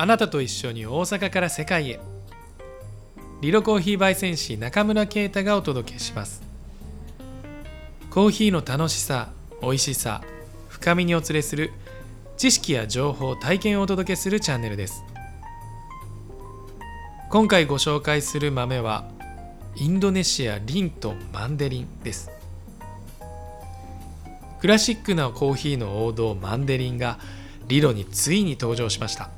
あなたと一緒に大阪から世界へ。リロコーヒー焙煎士中村啓太がお届けします。コーヒーの楽しさ美味しさ深みにお連れする知識や情報体験をお届けするチャンネルです。今回ご紹介する豆はインドネシアリンとマンデリンです。クラシックなコーヒーの王道マンデリンがリロについに登場しました。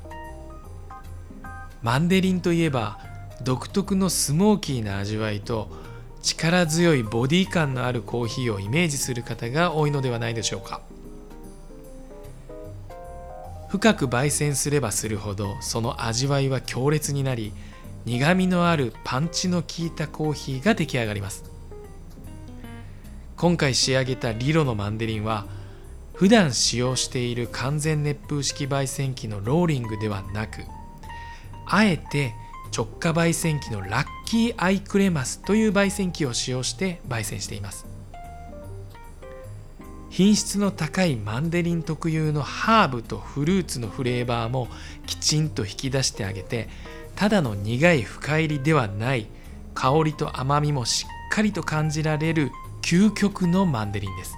マンデリンといえば独特のスモーキーな味わいと力強いボディ感のあるコーヒーをイメージする方が多いのではないでしょうか。深く焙煎すればするほどその味わいは強烈になり苦みのあるパンチの効いたコーヒーが出来上がります。今回仕上げたリロのマンデリンは普段使用している完全熱風式焙煎機のローリングではなくあえて直下焙煎機のラッキーアイクレマスという焙煎機を使用して焙煎しています。品質の高いマンデリン特有のハーブとフルーツのフレーバーもきちんと引き出してあげてただの苦い深入りではない香りと甘みもしっかりと感じられる究極のマンデリンです。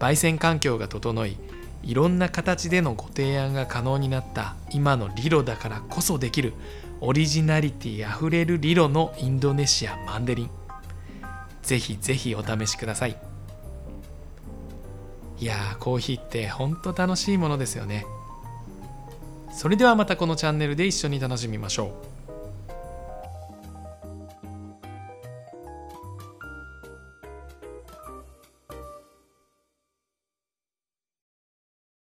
焙煎環境が整いいろんな形でのご提案が可能になった。今のリロだからこそできる。オリジナリティあふれるリロのインドネシアマンデリン。ぜひぜひお試しください。いやコーヒーってほんと楽しいものですよね。それではまたこのチャンネルで一緒に楽しみましょう。